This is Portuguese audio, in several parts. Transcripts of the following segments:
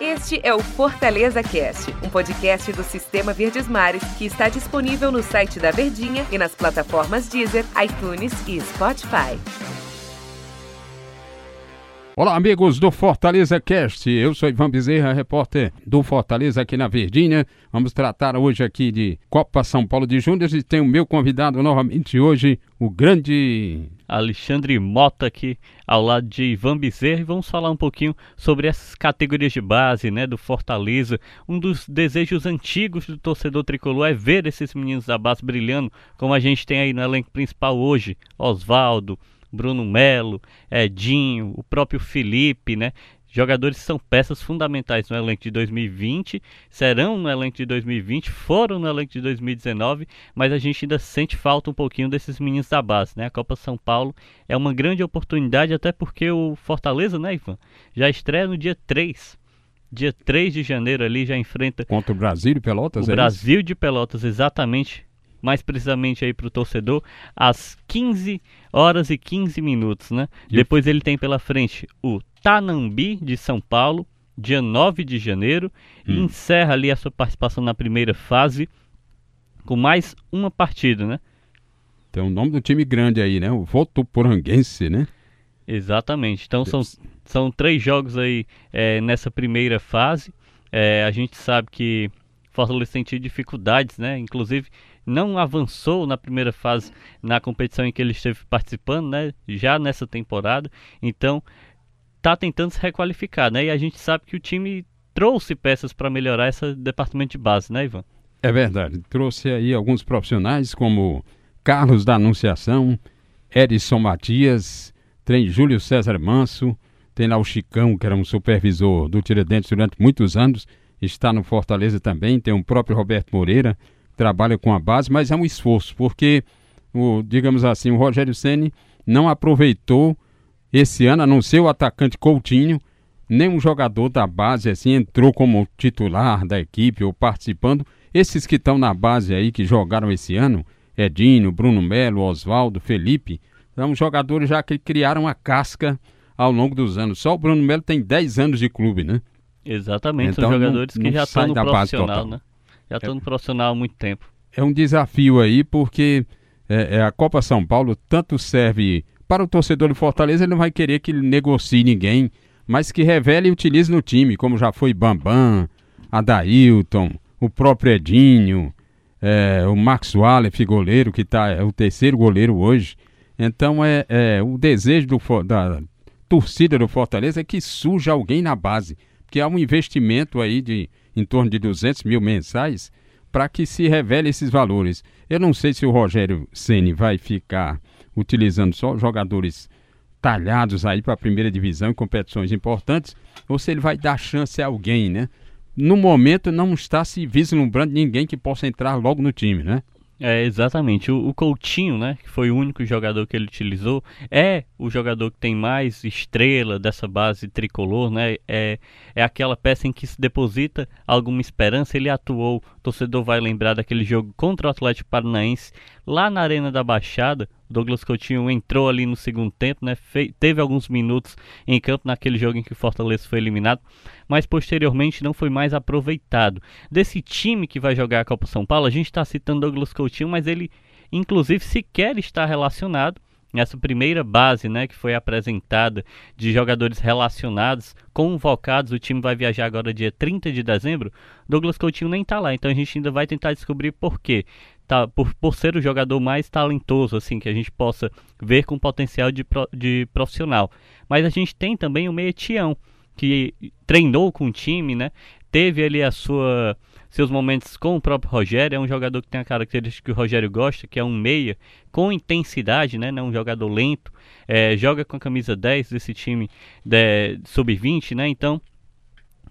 Este é o Fortaleza Cast, um podcast do Sistema Verdes Mares que está disponível no site da Verdinha e nas plataformas Deezer, iTunes e Spotify. Olá, amigos do Fortaleza Cast. Eu sou Ivan Bezerra, repórter do Fortaleza aqui na Verdinha. Vamos tratar hoje aqui de Copa São Paulo de Júnior e tem o meu convidado novamente hoje, o grande Alexandre Mota aqui ao lado de Ivan Bezerra e vamos falar um pouquinho sobre essas categorias de base, né, do Fortaleza. Um dos desejos antigos do torcedor tricolor é ver esses meninos da base brilhando, como a gente tem aí no elenco principal hoje, Oswaldo, Bruno Melo, Edinho, o próprio Felipe, né? Jogadores que são peças fundamentais no elenco de 2020, serão no elenco de 2020, foram no elenco de 2019, mas a gente ainda sente falta um pouquinho desses meninos da base, né? A Copa São Paulo é uma grande oportunidade, até porque o Fortaleza, né, Ivan, já estreia no dia 3. Dia 3 de janeiro ali já enfrenta. Contra o Brasil de Pelotas, O é Brasil de Pelotas, exatamente mais precisamente aí para o torcedor, às 15 horas e 15 minutos, né? E Depois ele tem pela frente o Tanambi de São Paulo, dia 9 de janeiro, hum. e encerra ali a sua participação na primeira fase com mais uma partida, né? Tem o nome do time grande aí, né? O Votuporanguense, né? Exatamente. Então são, são três jogos aí é, nessa primeira fase. É, a gente sabe que Fortaleza tem tido dificuldades, né? Inclusive não avançou na primeira fase na competição em que ele esteve participando, né? Já nessa temporada. Então, tá tentando se requalificar, né? E a gente sabe que o time trouxe peças para melhorar esse departamento de base, né, Ivan? É verdade. Trouxe aí alguns profissionais como Carlos da Anunciação, Edson Matias, tem Júlio César Manso, tem lá o Chicão, que era um supervisor do Tiradentes durante muitos anos, está no Fortaleza também, tem o próprio Roberto Moreira, trabalha com a base, mas é um esforço, porque, o, digamos assim, o Rogério Ceni não aproveitou esse ano, a não ser o atacante Coutinho, nenhum jogador da base assim entrou como titular da equipe ou participando. Esses que estão na base aí, que jogaram esse ano, Edinho, Bruno Melo, Oswaldo, Felipe, são jogadores já que criaram a casca ao longo dos anos. Só o Bruno Melo tem 10 anos de clube, né? Exatamente, então, são jogadores não, que não já estão no profissional, né? Já estou é, no profissional há muito tempo. É um desafio aí, porque é, é, a Copa São Paulo tanto serve para o torcedor do Fortaleza, ele não vai querer que ele negocie ninguém, mas que revele e utilize no time, como já foi Bambam, Adailton, o próprio Edinho, é, o Max Wallace, goleiro, que tá, é o terceiro goleiro hoje. Então é, é o desejo do, da torcida do Fortaleza é que surja alguém na base, porque há um investimento aí de em torno de 200 mil mensais para que se revele esses valores. Eu não sei se o Rogério Ceni vai ficar utilizando só jogadores talhados aí para a primeira divisão em competições importantes ou se ele vai dar chance a alguém, né? No momento não está se vislumbrando ninguém que possa entrar logo no time, né? É, exatamente. O, o, Coutinho, né, que foi o único jogador que ele utilizou, é o jogador que tem mais estrela dessa base tricolor, né? É, é aquela peça em que se deposita alguma esperança. Ele atuou, torcedor vai lembrar daquele jogo contra o Atlético Paranaense, lá na Arena da Baixada, Douglas Coutinho entrou ali no segundo tempo, né? Fe teve alguns minutos em campo naquele jogo em que o Fortaleza foi eliminado, mas posteriormente não foi mais aproveitado. Desse time que vai jogar a Copa São Paulo, a gente está citando Douglas Coutinho, mas ele inclusive sequer está relacionado nessa primeira base, né, que foi apresentada de jogadores relacionados, convocados, o time vai viajar agora dia 30 de dezembro, Douglas Coutinho nem está lá, então a gente ainda vai tentar descobrir por quê tá, por, por ser o jogador mais talentoso, assim, que a gente possa ver com potencial de, de profissional. Mas a gente tem também o Meia que treinou com o time, né? Teve ali a sua seus momentos com o próprio Rogério, é um jogador que tem a característica que o Rogério gosta, que é um meia com intensidade, né? Um jogador lento, é, joga com a camisa 10 desse time de, sub-20, né? Então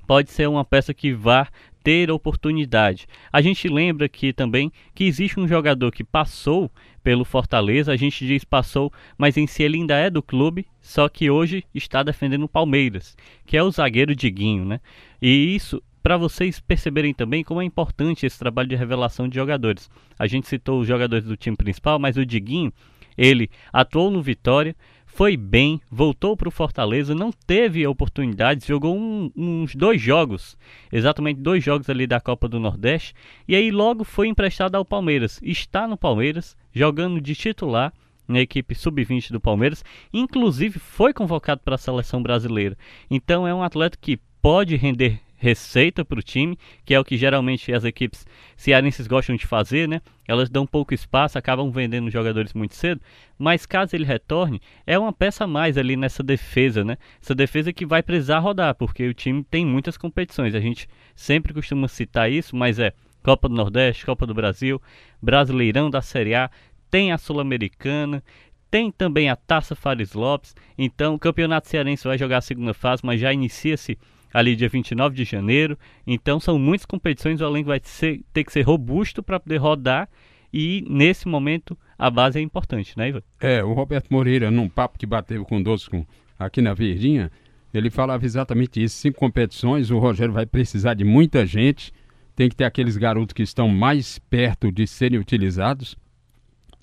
pode ser uma peça que vá ter oportunidade. A gente lembra aqui também que existe um jogador que passou pelo Fortaleza, a gente diz passou, mas em si ele ainda é do clube, só que hoje está defendendo o Palmeiras, que é o zagueiro Diguinho, né? E isso para vocês perceberem também como é importante esse trabalho de revelação de jogadores. A gente citou os jogadores do time principal, mas o Diguinho, ele atuou no Vitória, foi bem, voltou para o Fortaleza, não teve oportunidades, jogou um, uns dois jogos, exatamente dois jogos ali da Copa do Nordeste, e aí logo foi emprestado ao Palmeiras. Está no Palmeiras, jogando de titular na equipe sub-20 do Palmeiras, inclusive foi convocado para a seleção brasileira. Então é um atleta que pode render receita para o time, que é o que geralmente as equipes cearenses gostam de fazer, né? Elas dão pouco espaço, acabam vendendo jogadores muito cedo, mas caso ele retorne, é uma peça a mais ali nessa defesa, né? Essa defesa que vai precisar rodar, porque o time tem muitas competições. A gente sempre costuma citar isso, mas é Copa do Nordeste, Copa do Brasil, Brasileirão da Série A, tem a Sul-Americana, tem também a Taça Fares Lopes. Então, o Campeonato Cearense vai jogar a segunda fase, mas já inicia-se ali dia 29 de janeiro. Então são muitas competições, o elenco vai ser, ter que ser robusto para poder rodar e nesse momento a base é importante, né, Ivan? É, o Roberto Moreira, num papo que bateu conosco aqui na Verdinha, ele falava exatamente isso. Cinco competições, o Rogério vai precisar de muita gente, tem que ter aqueles garotos que estão mais perto de serem utilizados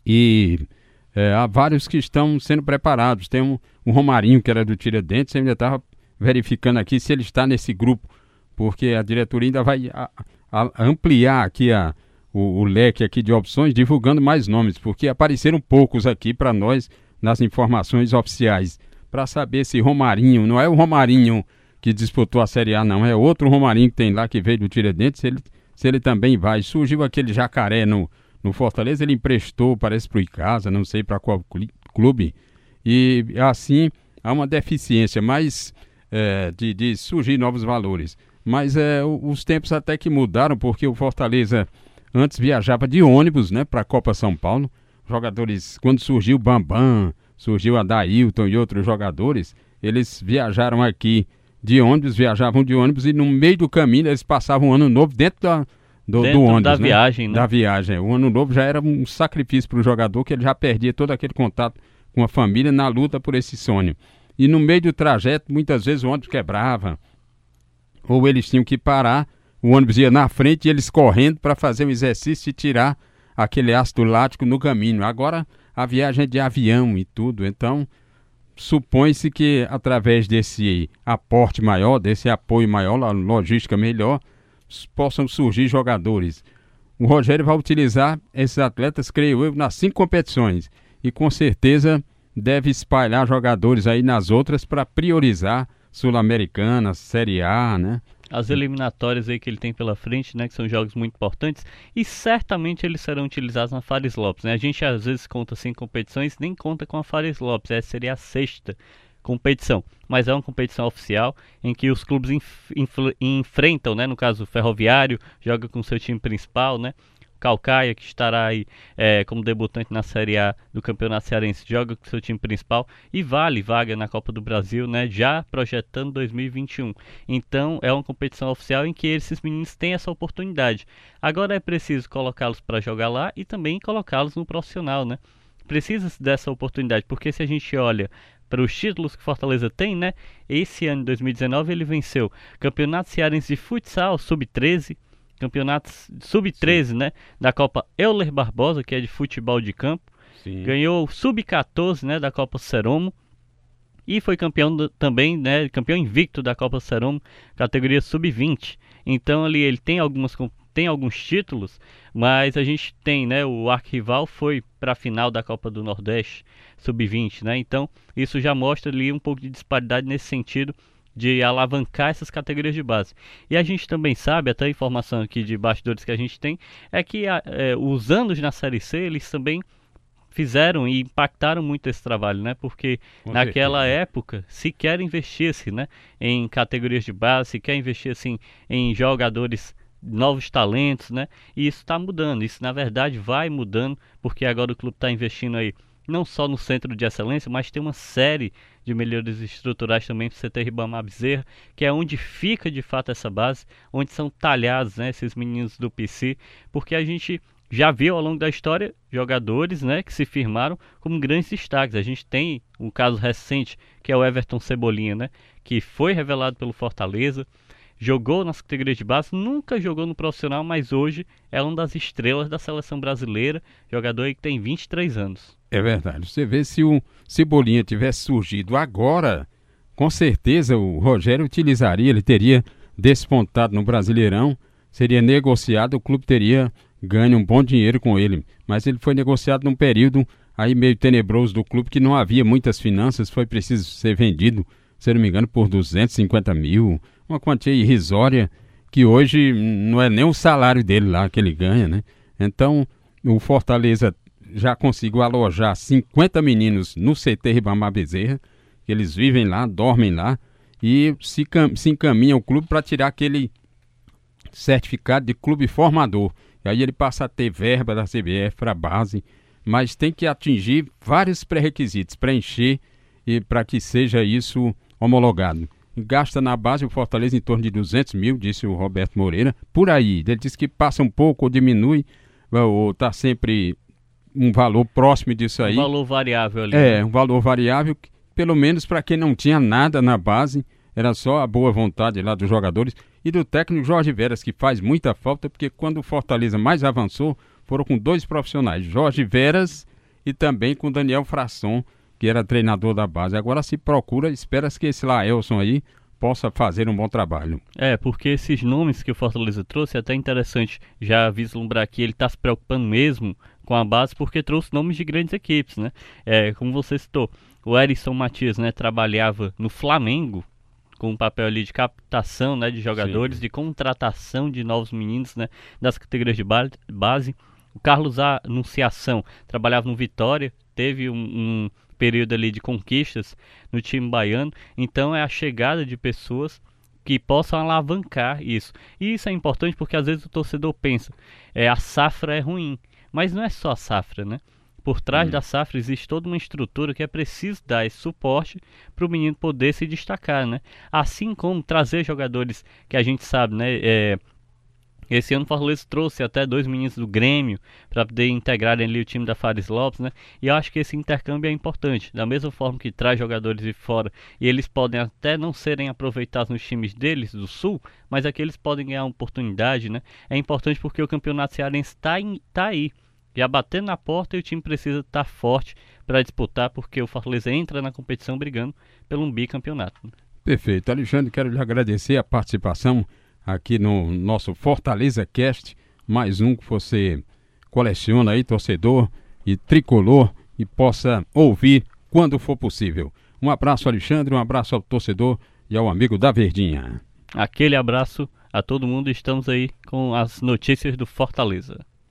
e é, há vários que estão sendo preparados. Tem um, um Romarinho, que era do Tiradentes, ainda estava verificando aqui se ele está nesse grupo, porque a diretoria ainda vai a, a, ampliar aqui a, o, o, leque aqui de opções, divulgando mais nomes, porque apareceram poucos aqui para nós nas informações oficiais, para saber se Romarinho, não é o Romarinho que disputou a Série A, não, é outro Romarinho que tem lá que veio do Tiradentes, se ele, se ele também vai. Surgiu aquele jacaré no, no Fortaleza, ele emprestou, parece para o Icasa, não sei para qual clube, e assim há uma deficiência, mas é, de, de, surgir novos valores. Mas é, os tempos até que mudaram, porque o Fortaleza antes viajava de ônibus né, para a Copa São Paulo. Jogadores, quando surgiu o Bambam, surgiu a Dailton e outros jogadores, eles viajaram aqui de ônibus, viajavam de ônibus e no meio do caminho eles passavam um ano novo dentro da, do, dentro do ônibus. Da né? viagem, né? Da viagem. O ano novo já era um sacrifício para o jogador, que ele já perdia todo aquele contato com a família na luta por esse sonho e no meio do trajeto, muitas vezes o ônibus quebrava, ou eles tinham que parar, o ônibus ia na frente e eles correndo para fazer o exercício e tirar aquele ácido lático no caminho. Agora a viagem é de avião e tudo, então supõe-se que através desse aporte maior, desse apoio maior, logística melhor, possam surgir jogadores. O Rogério vai utilizar esses atletas, creio eu, nas cinco competições e com certeza deve espalhar jogadores aí nas outras para priorizar Sul-Americana, Série A, né? As eliminatórias aí que ele tem pela frente, né, que são jogos muito importantes, e certamente eles serão utilizados na Fares Lopes, né? A gente às vezes conta assim competições, nem conta com a Fares Lopes, essa seria a sexta competição, mas é uma competição oficial em que os clubes enf enfrentam, né, no caso o Ferroviário joga com seu time principal, né? Calcaia, que estará aí é, como debutante na Série A do Campeonato Cearense, joga com seu time principal e vale vaga na Copa do Brasil, né? Já projetando 2021. Então é uma competição oficial em que esses meninos têm essa oportunidade. Agora é preciso colocá-los para jogar lá e também colocá-los no profissional, né? Precisa dessa oportunidade, porque se a gente olha para os títulos que Fortaleza tem, né? Esse ano, 2019, ele venceu Campeonato Cearense de Futsal Sub-13, campeonato sub-13, né, da Copa Euler Barbosa, que é de futebol de campo. Sim. Ganhou sub-14, né, da Copa Seromo. E foi campeão do, também, né, campeão invicto da Copa Seromo, categoria sub-20. Então ali ele tem algumas tem alguns títulos, mas a gente tem, né, o arquival foi para a final da Copa do Nordeste sub-20, né? Então, isso já mostra ali um pouco de disparidade nesse sentido de alavancar essas categorias de base. E a gente também sabe, até a informação aqui de bastidores que a gente tem, é que é, os anos na Série C, eles também fizeram e impactaram muito esse trabalho, né? Porque Com naquela certeza. época se quer investir-se, né, em categorias de base, se quer investir assim em jogadores novos talentos, né? E isso está mudando. Isso na verdade vai mudando porque agora o clube está investindo aí não só no centro de excelência, mas tem uma série de melhorias estruturais também para você ter Ribamar Bezerra, que é onde fica de fato essa base, onde são talhados né, esses meninos do PC, porque a gente já viu ao longo da história jogadores né, que se firmaram como grandes destaques. A gente tem um caso recente que é o Everton Cebolinha, né, que foi revelado pelo Fortaleza, jogou nas categorias de base, nunca jogou no profissional, mas hoje é uma das estrelas da seleção brasileira, jogador que tem 23 anos. É verdade. Você vê se o Cebolinha tivesse surgido agora, com certeza o Rogério utilizaria, ele teria despontado no Brasileirão, seria negociado, o clube teria ganho um bom dinheiro com ele. Mas ele foi negociado num período aí meio tenebroso do clube, que não havia muitas finanças, foi preciso ser vendido, se não me engano, por 250 mil, uma quantia irrisória, que hoje não é nem o salário dele lá que ele ganha, né? Então, o Fortaleza já conseguiu alojar 50 meninos no CT Ribamar Bezerra, que eles vivem lá, dormem lá, e se, se encaminha o clube para tirar aquele certificado de clube formador. E aí ele passa a ter verba da CBF para base, mas tem que atingir vários pré-requisitos, preencher e para que seja isso homologado. Gasta na base o Fortaleza em torno de 200 mil, disse o Roberto Moreira, por aí. Ele disse que passa um pouco ou diminui, ou está sempre um valor próximo disso aí. Um valor variável ali. É, né? um valor variável, pelo menos para quem não tinha nada na base, era só a boa vontade lá dos jogadores e do técnico Jorge Veras, que faz muita falta, porque quando o Fortaleza mais avançou, foram com dois profissionais, Jorge Veras e também com Daniel Frasson, que era treinador da base. Agora se procura, espera-se que esse Laelson aí possa fazer um bom trabalho. É, porque esses nomes que o Fortaleza trouxe é até interessante já vislumbrar que ele está se preocupando mesmo com a base porque trouxe nomes de grandes equipes, né? É, como você citou, o Erisson Matias, né, trabalhava no Flamengo com um papel ali de captação, né, de jogadores, Sim. de contratação de novos meninos, né, das categorias de base. O Carlos Anunciação trabalhava no Vitória, teve um, um período ali de conquistas no time baiano. Então é a chegada de pessoas que possam alavancar isso. E isso é importante porque às vezes o torcedor pensa, é a safra é ruim, mas não é só a safra, né? Por trás hum. da safra existe toda uma estrutura que é preciso dar esse suporte para o menino poder se destacar, né? Assim como trazer jogadores que a gente sabe, né? É, esse ano o Fortaleza trouxe até dois meninos do Grêmio para poder integrarem ali o time da Fares Lopes, né? E eu acho que esse intercâmbio é importante. Da mesma forma que traz jogadores de fora e eles podem até não serem aproveitados nos times deles do Sul, mas aqui eles podem ganhar uma oportunidade, né? É importante porque o campeonato cearense está tá aí. Já batendo na porta e o time precisa estar tá forte para disputar, porque o Fortaleza entra na competição brigando pelo um bicampeonato. Perfeito. Alexandre, quero lhe agradecer a participação aqui no nosso Fortaleza Cast, mais um que você coleciona aí, torcedor e tricolor, e possa ouvir quando for possível. Um abraço, Alexandre, um abraço ao torcedor e ao amigo da Verdinha. Aquele abraço a todo mundo, estamos aí com as notícias do Fortaleza.